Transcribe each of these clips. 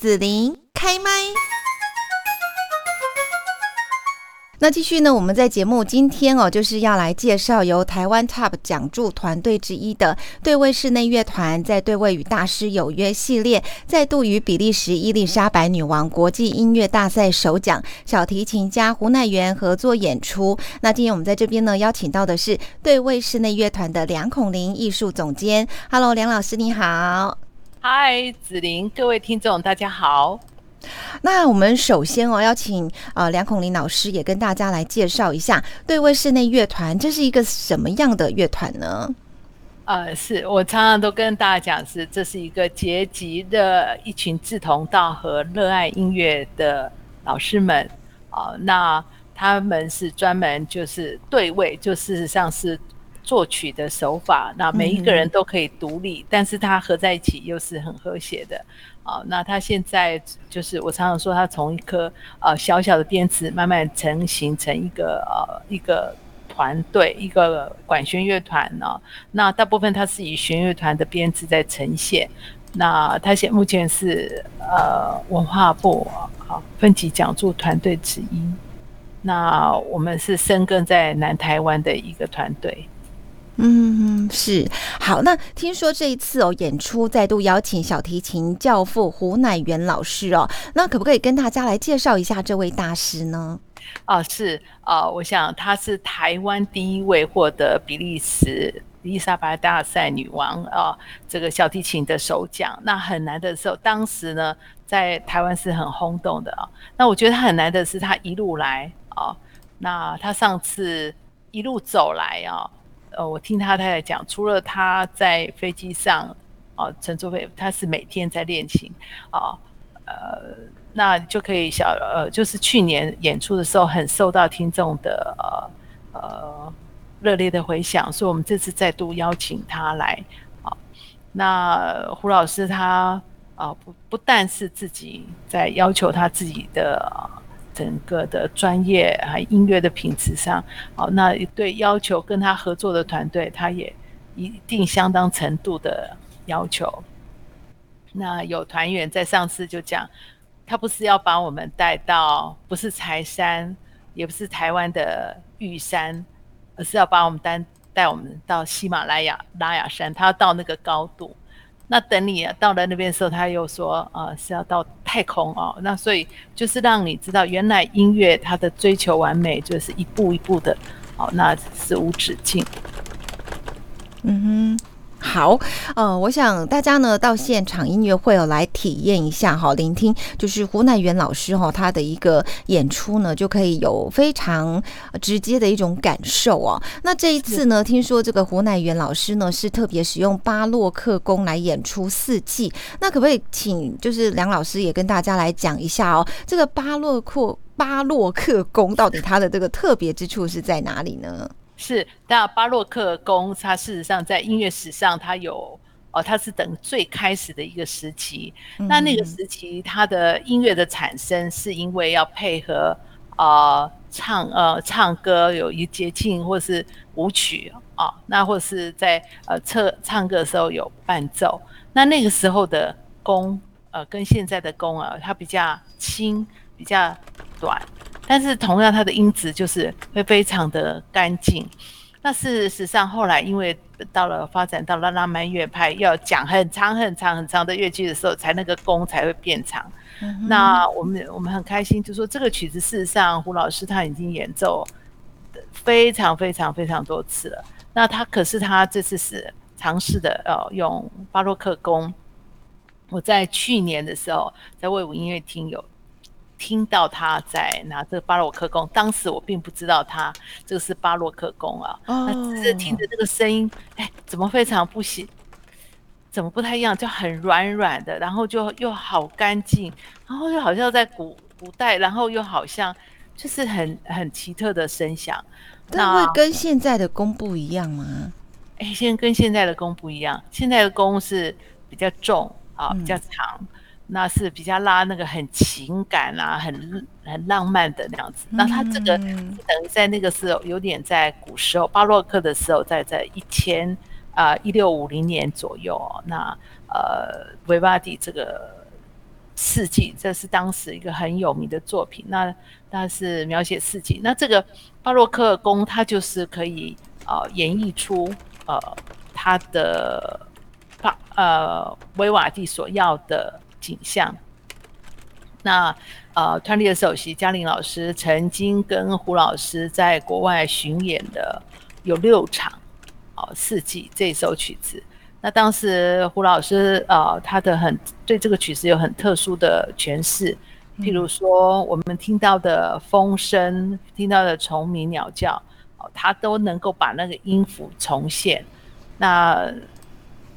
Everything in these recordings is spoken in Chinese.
紫琳开麦。那继续呢？我们在节目今天哦，就是要来介绍由台湾 TOP 讲助团队之一的对位室内乐团，在对位与大师有约系列，再度与比利时伊丽莎白女王国际音乐大赛首奖小提琴家胡乃元合作演出。那今天我们在这边呢，邀请到的是对位室内乐团的梁孔林艺术总监。Hello，梁老师你好。嗨，子琳，各位听众大家好。那我们首先哦，要请呃梁孔林老师也跟大家来介绍一下对位室内乐团，这是一个什么样的乐团呢？呃，是我常常都跟大家讲，是这是一个结集的一群志同道合、热爱音乐的老师们啊。那他们是专门就是对位，就事实上是作曲的手法。那每一个人都可以独立，但是他合在一起又是很和谐的。啊，那他现在就是我常常说，他从一颗呃小小的编制慢慢成形成一个呃一个团队，一个管弦乐团呢。那大部分他是以弦乐团的编制在呈现。那他现目前是呃文化部啊分级讲座团队之一。那我们是深耕在南台湾的一个团队。嗯，是好。那听说这一次哦，演出再度邀请小提琴教父胡乃元老师哦，那可不可以跟大家来介绍一下这位大师呢？啊，是啊，我想他是台湾第一位获得比利时伊丽莎白大赛女王啊这个小提琴的首奖。那很难的时候，当时呢在台湾是很轰动的啊。那我觉得他很难的是他一路来啊，那他上次一路走来啊。呃，我听他太太讲，除了他在飞机上，哦，乘坐飞，他是每天在练琴，啊，呃，那就可以小，呃，就是去年演出的时候，很受到听众的呃呃热烈的回响，所以我们这次再度邀请他来，啊，那胡老师他啊不不但是自己在要求他自己的。整个的专业啊，音乐的品质上，好，那对要求跟他合作的团队，他也一定相当程度的要求。那有团员在上次就讲，他不是要把我们带到，不是柴山，也不是台湾的玉山，而是要把我们带带我们到喜马拉雅拉雅山，他要到那个高度。那等你到了那边的时候，他又说，呃，是要到太空哦。那所以就是让你知道，原来音乐它的追求完美，就是一步一步的，哦，那是无止境。嗯哼。好，呃，我想大家呢到现场音乐会哦来体验一下哈，聆听就是胡乃元老师哈他的一个演出呢，就可以有非常直接的一种感受哦。那这一次呢，听说这个胡乃元老师呢是特别使用巴洛克宫来演出四季，那可不可以请就是梁老师也跟大家来讲一下哦，这个巴洛克巴洛克宫到底它的这个特别之处是在哪里呢？是，那巴洛克宫，它事实上在音乐史上，它有哦，它是等最开始的一个时期。那那个时期，它的音乐的产生，是因为要配合啊唱呃唱歌，有一节庆或是舞曲啊，那或是在呃唱唱歌的时候有伴奏。那那个时候的宫，呃，跟现在的宫啊，它比较轻，比较短。但是同样，它的音质就是会非常的干净。那事实上，后来因为到了发展到了浪漫乐派，要讲很长很长很长的乐句的时候，才那个弓才会变长。那我们我们很开心，就说这个曲子事实上，胡老师他已经演奏非常非常非常多次了。那他可是他这次是尝试的，呃，用巴洛克弓。我在去年的时候，在魏武音乐厅有。听到他在拿这个巴洛克弓，当时我并不知道他这个是巴洛克弓啊，那只是听着这个声音，哎，怎么非常不行？怎么不太一样？就很软软的，然后就又好干净，然后又好像在古古代，然后又好像就是很很奇特的声响。那会跟现在的弓不一样吗？哎，现在跟现在的弓不一样，现在的弓是比较重啊，比较长。那是比较拉那个很情感啊，很很浪漫的那样子。那他这个等于在那个时候有点在古时候巴洛克的时候，在在一千啊一六五零年左右。那呃维瓦蒂这个四季，这是当时一个很有名的作品。那那是描写四季。那这个巴洛克宫，它就是可以呃演绎出呃它的巴呃维瓦蒂所要的景象。那呃，团体的首席嘉玲老师曾经跟胡老师在国外巡演的有六场，哦，四季这首曲子。那当时胡老师呃，他的很对这个曲子有很特殊的诠释，譬如说我们听到的风声，听到的虫鸣鸟叫，哦，他都能够把那个音符重现。那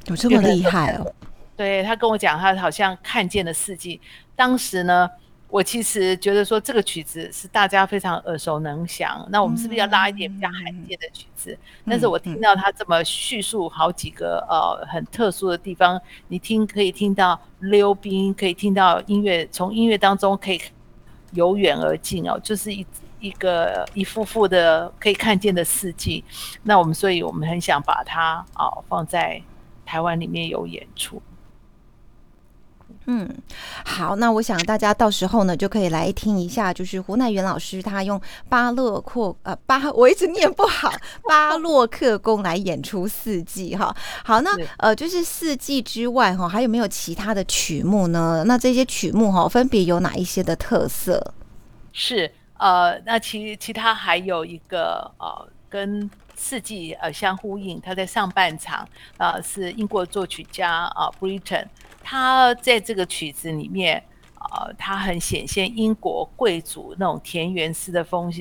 有这么厉害哦？对他跟我讲，他好像看见了四季。当时呢，我其实觉得说这个曲子是大家非常耳熟能详。那我们是不是要拉一点比较罕见的曲子？但是我听到他这么叙述好几个呃很特殊的地方，你听可以听到溜冰，可以听到音乐，从音乐当中可以由远而近哦，就是一一个一幅幅的可以看见的四季。那我们所以我们很想把它啊放在台湾里面有演出。嗯，好，那我想大家到时候呢就可以来听一下，就是胡乃元老师他用巴洛克呃巴，我一直念不好巴洛克宫来演出四季哈。好，那呃就是四季之外哈，还有没有其他的曲目呢？那这些曲目哈分别有哪一些的特色？是呃，那其其他还有一个呃跟四季呃相呼应，他在上半场呃是英国作曲家啊 Britain。他在这个曲子里面，呃，他很显现英国贵族那种田园式的风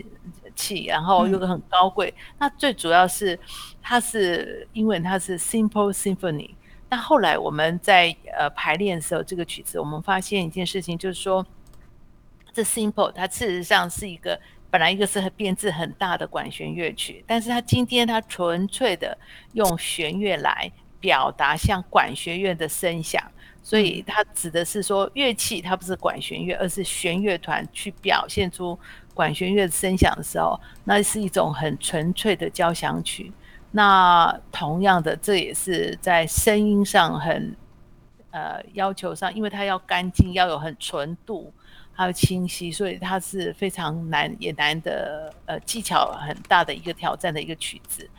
气，然后又很高贵。那最主要是，它是英文，它是 Simple Symphony。那后来我们在呃排练的时候，这个曲子我们发现一件事情，就是说，这 Simple 它事实上是一个本来一个是编制很大的管弦乐曲，但是它今天它纯粹的用弦乐来表达像管弦乐的声响。所以它指的是说，乐器它不是管弦乐，而是弦乐团去表现出管弦乐声响的时候，那是一种很纯粹的交响曲。那同样的，这也是在声音上很呃要求上，因为它要干净，要有很纯度，还有清晰，所以它是非常难也难的呃技巧很大的一个挑战的一个曲子。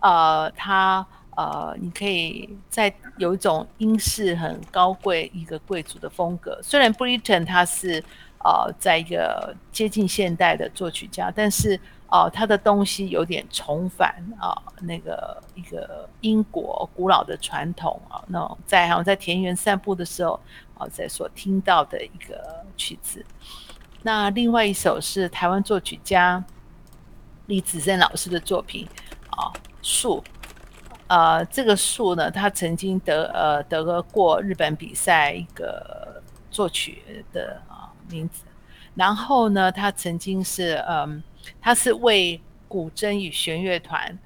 呃，它。呃，你可以在有一种英式很高贵一个贵族的风格。虽然 Britain 他是呃在一个接近现代的作曲家，但是呃他的东西有点重返啊那个一个英国古老的传统啊，那种在好像在田园散步的时候啊在所听到的一个曲子。那另外一首是台湾作曲家李子珍老师的作品啊树。呃，这个树呢，他曾经得呃得过日本比赛一个作曲的啊名字，然后呢，他曾经是嗯，他是为古筝与弦乐团。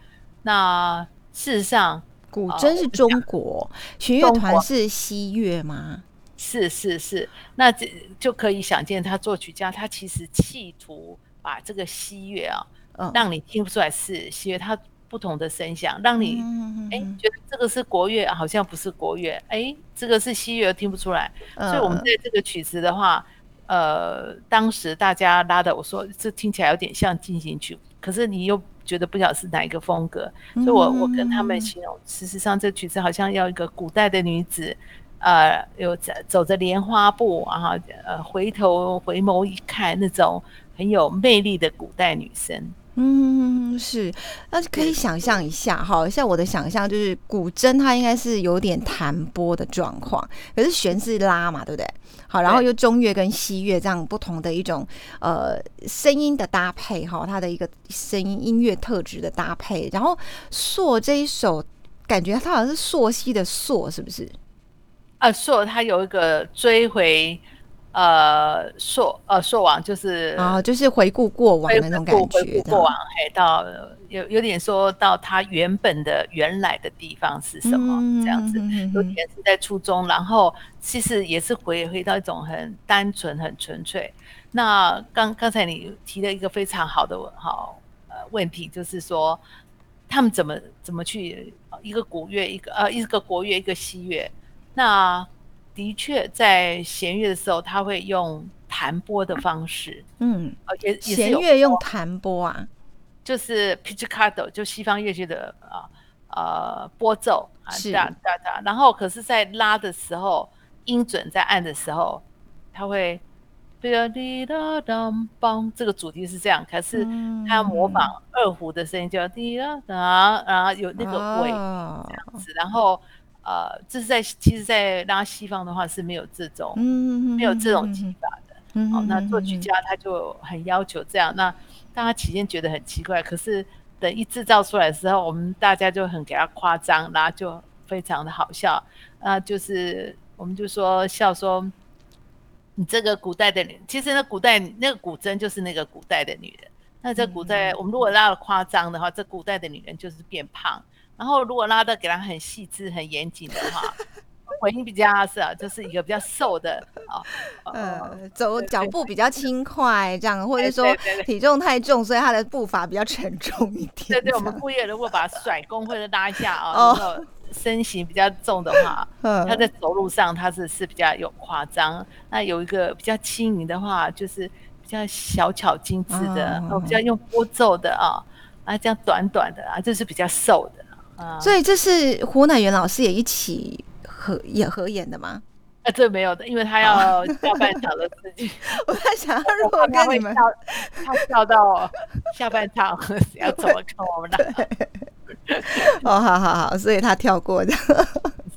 那事实上，古筝是中国，弦乐团是西乐吗？是是是，那这就可以想见，他作曲家他其实企图把这个西乐啊，嗯让你听不出来是西乐，他。不同的声响，让你哎觉得这个是国乐，好像不是国乐，哎，这个是西乐，听不出来。所以，我们在这个曲子的话，呃，当时大家拉的，我说这听起来有点像进行曲，可是你又觉得不晓得是哪一个风格。所以我我跟他们形容，事实上这曲子好像要一个古代的女子，呃，有走走着莲花步，然后呃回头回眸一看，那种很有魅力的古代女生。嗯，是，那可以想象一下哈，像我的想象就是古筝它应该是有点弹拨的状况，可是弦是拉嘛，对不对？好，然后又中乐跟西乐这样不同的一种呃声音的搭配哈，它的一个声音音乐特质的搭配，然后朔这一首感觉它好像是朔西的朔，是不是？啊，朔它有一个追回。呃，朔呃朔王就是啊，就是回顾过往的那种感觉，回顾过往，嘿，到有有点说到他原本的原来的地方是什么这样子，有点是在初中，然后其实也是回回到一种很单纯、很纯粹。那刚刚才你提了一个非常好的好呃问题，就是说他们怎么怎么去一个古乐，一个呃一个国乐，一个西乐，那。的确在弦乐的时候，他会用弹拨的方式，嗯，弦乐用弹拨啊，就是 pizzicato，就西方乐器的啊呃拨奏啊，是哒哒哒。然后可是，在拉的时候，音准在按的时候，他会滴哒当梆，这个主题是这样。可是他要模仿二胡的声音，就滴啦哒，然后有那个尾哦这样子。然后呃，这是在其实，在拉西方的话是没有这种嗯没有这种技法的。嗯哦，那作曲家他就很要求这样，那大家起先觉得很奇怪，可是等一制造出来的时候，我们大家就很给他夸张，然后就非常的好笑，那，就是我们就说笑说，你这个古代的女，其实那古代那个古筝就是那个古代的女人，那这古代、我们如果拉的夸张的话，这古代的女人就是变胖，然后如果拉的给他很细致、很严谨的话。回音比较是啊，就是一个比较瘦的啊，呃，走脚步比较轻快，这样，或者说体重太重，所以他的步伐比较沉重一点。对对，我们这样故意如果把甩弓或者拉一下啊，身形比较重的话，嗯他在走路上他是是比较有夸张。那有一个比较轻盈的话，就是比较小巧精致的，比较用拨奏的啊，啊，这样短短的啊，就是比较瘦的啊。所以这是胡乃元老师也一起合也合演的吗？啊，这没有的，因为他要 下半场的事情。我在想，如果跟你们他会跳，他跳到下半场 要怎么看我们的？哦，好好好，所以他跳过的。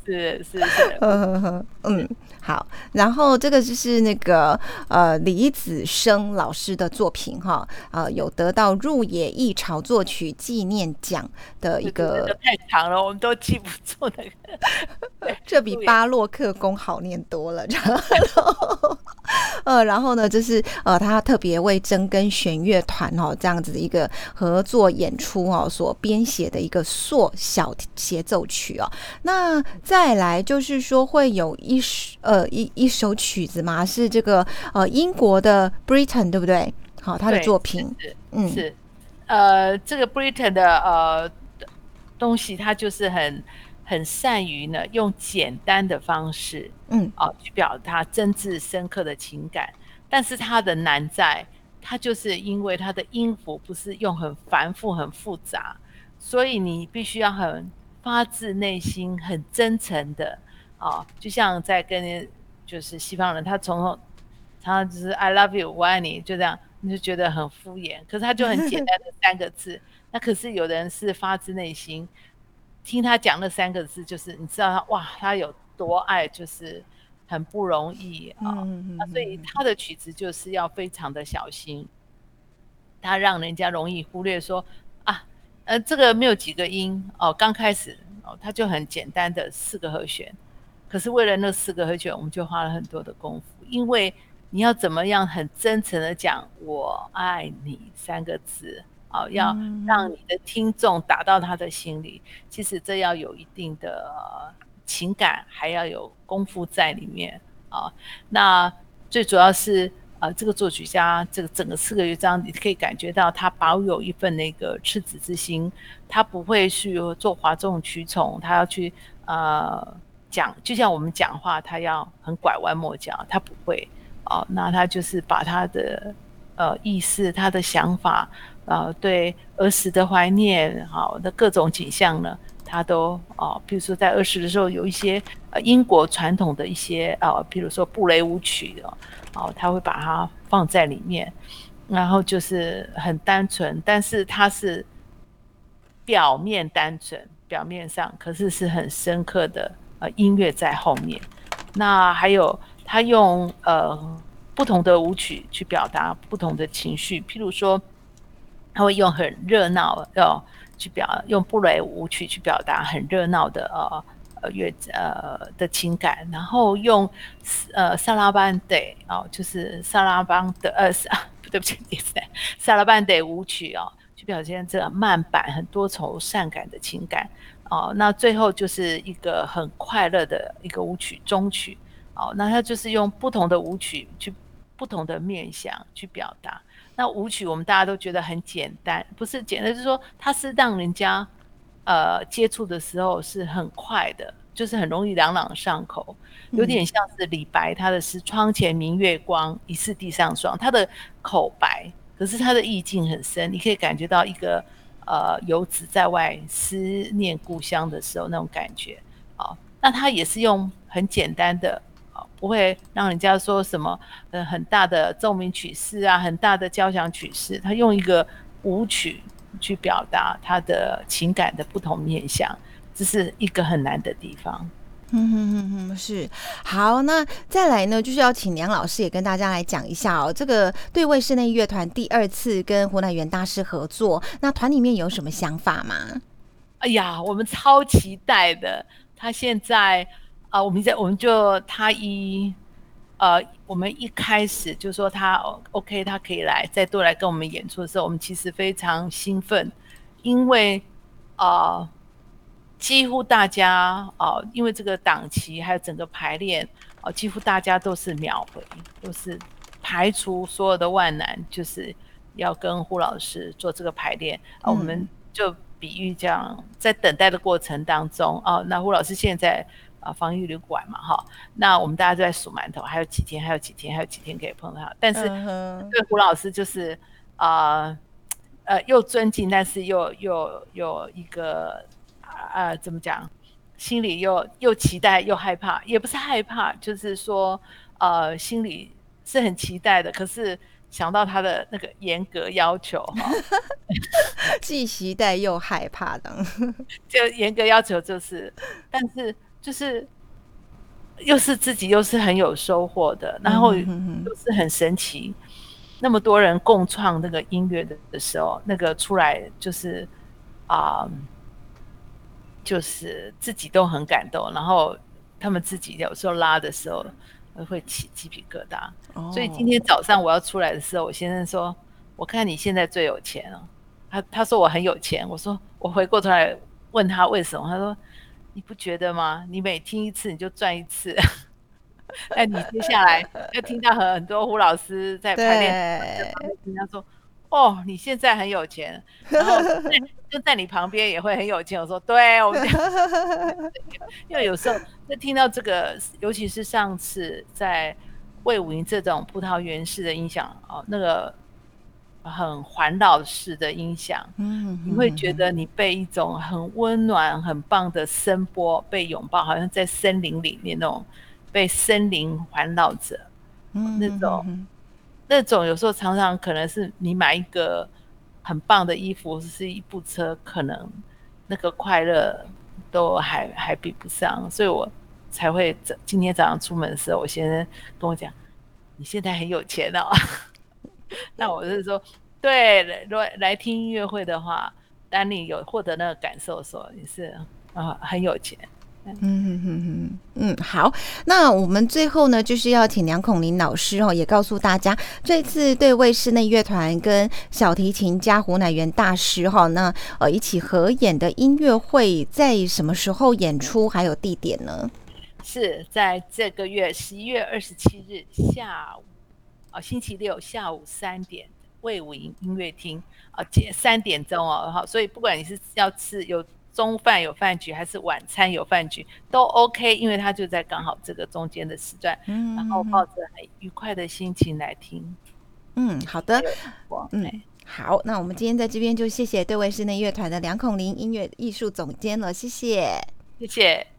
是是是，嗯嗯 嗯，好。然后这个就是那个呃李子生老师的作品哈，呃有得到入野艺潮作曲纪念奖的一个个，太长了，我们都记不住那个。这比巴洛克宫好念多了。然后 呃，然后呢，就是呃他特别为真根弦乐团哦这样子的一个合作演出哦所编写的一个硕小协奏曲哦。那再来就是说会有一首呃一一首曲子嘛，是这个呃英国的 Britain 对不对？好，他的作品，是嗯，是，呃，这个 Britain 的呃东西，它就是很很善于呢用简单的方式，嗯。啊、去表达真挚深刻的情感，但是它的难在，它就是因为它的音符不是用很繁复、很复杂，所以你必须要很发自内心、很真诚的啊、就像在跟就是西方人，他从头常常就是 I love you，我爱你，就这样，你就觉得很敷衍。可是他就很简单的三个字，那可是有的人是发自内心，听他讲那三个字，就是你知道他哇，他有多爱，就是很不容易啊。嗯那所以他的曲子就是要非常的小心，他让人家容易忽略说啊，呃，这个没有几个音哦，刚开始哦，它就很简单的四个和弦，可是为了那四个和弦，我们就花了很多的功夫，因为你要怎么样很真诚的讲“我爱你”三个字啊、哦，要嗯。让你的听众打到他的心里，其实这要有一定的、呃情感，还要有功夫在里面啊、那最主要是呃，这个作曲家这个整个四个乐章，你可以感觉到他保有一份那个赤子之心，他不会去做哗众取宠，他要去呃讲，就像我们讲话，他要很拐弯抹角，他不会。哦、那他就是把他的呃意思、他的想法，呃，对儿时的怀念，好、的各种景象呢，他都哦，比如说在二十的时候有一些呃英国传统的一些呃，比如说布雷舞曲哦，哦，他会把它放在里面，然后就是很单纯，但是它是表面单纯，表面上可是是很深刻的呃音乐在后面。那还有他用呃不同的舞曲去表达不同的情绪，譬如说他会用很热闹哦去表用布雷舞曲去表达很热闹的呃呃乐呃的情感，然后用呃萨拉班德哦，就是萨拉邦的呃萨 对不起，也是萨拉班德舞曲哦，去表现这慢板很多愁善感的情感哦。那最后就是一个很快乐的一个舞曲终曲哦，那它就是用不同的舞曲去不同的面向去表达。那舞曲我们大家都觉得很简单，不是简单，就是说它是让人家呃接触的时候是很快的，就是很容易朗朗上口，有点像是李白他的诗“窗前明月光，疑是地上霜”，他的口白，可是他的意境很深，你可以感觉到一个呃游子在外思念故乡的时候那种感觉。好，那他也是用很简单的，不会让人家说什么呃很大的奏鸣曲式啊，很大的交响曲式，他用一个舞曲去表达他的情感的不同面向。这是一个很难的地方。嗯哼哼哼，是好。那再来呢，就是要请梁老师也跟大家来讲一下哦。这个对位室内乐团第二次跟湖南元大师合作，那团里面有什么想法吗？哎呀，我们超期待的。他现在啊，我们在我们就他一呃，我们一开始就说他 OK，他可以来再多来跟我们演出的时候，我们其实非常兴奋，因为啊。几乎大家呃，因为这个档期还有整个排练啊，几乎大家都是秒回，都是排除所有的万难，就是要跟胡老师做这个排练啊。我们就比喻这样，在等待的过程当中啊，那胡老师现在啊防疫旅馆嘛哈，那我们大家都在数馒头，还有几天，还有几天，还有几天可以碰到他。但是对胡老师就是啊呃又尊敬，但是又又有一个。呃，怎么讲？心里又又期待又害怕，也不是害怕，就是说，呃，心里是很期待的。可是想到他的那个严格要求，哈，既期待又害怕的，就严格要求就是，但是就是又是自己又是很有收获的，然后又是很神奇。那么多人共创那个音乐的的时候，那个出来就是啊。就是自己都很感动，然后他们自己有时候拉的时候会起鸡皮疙瘩。所以今天早上我要出来的时候，我先生说：“我看你现在最有钱了。”他他说我很有钱，我说我回过头来问他为什么，他说：“你不觉得吗？你每听一次你就赚一次。那你接下来 要听到很很多胡老师在排练，人家说。”哦，你现在很有钱，然后 就在你旁边也会很有钱。我说，对，我们因为有时候就听到这个，尤其是上次在魏武营这种葡萄园式的音响哦，那个很环绕式的音响，嗯，你会觉得你被一种很温暖、很棒的声波被拥抱，好像在森林里面那种被森林环绕着，嗯，那种。那种有时候常常可能是你买一个很棒的衣服，是一部车，可能那个快乐都还还比不上，所以我才会早今天早上出门的时候，我先生跟我讲，你现在很有钱哦。那我是说，对，如果来听音乐会的话，当你有获得那个感受的时候，你是啊很有钱。嗯嗯嗯嗯嗯，好，那我们最后呢，就是要请梁孔林老师哦，也告诉大家，这次对位室内乐团跟小提琴家胡乃元大师哈，那呃一起合演的音乐会在什么时候演出，还有地点呢？是在这个月十一月二十七日下午，啊，星期六下午三点，魏武营音乐厅啊，三点钟哦，好，所以不管你是要吃有。中饭有饭局还是晚餐有饭局都 OK，因为他就在刚好这个中间的时段，嗯，然后抱着很愉快的心情来听。嗯，好的，嗯，好，那我们今天在这边就谢谢对位室内乐团的梁孔林音乐艺术总监了，谢谢，谢谢。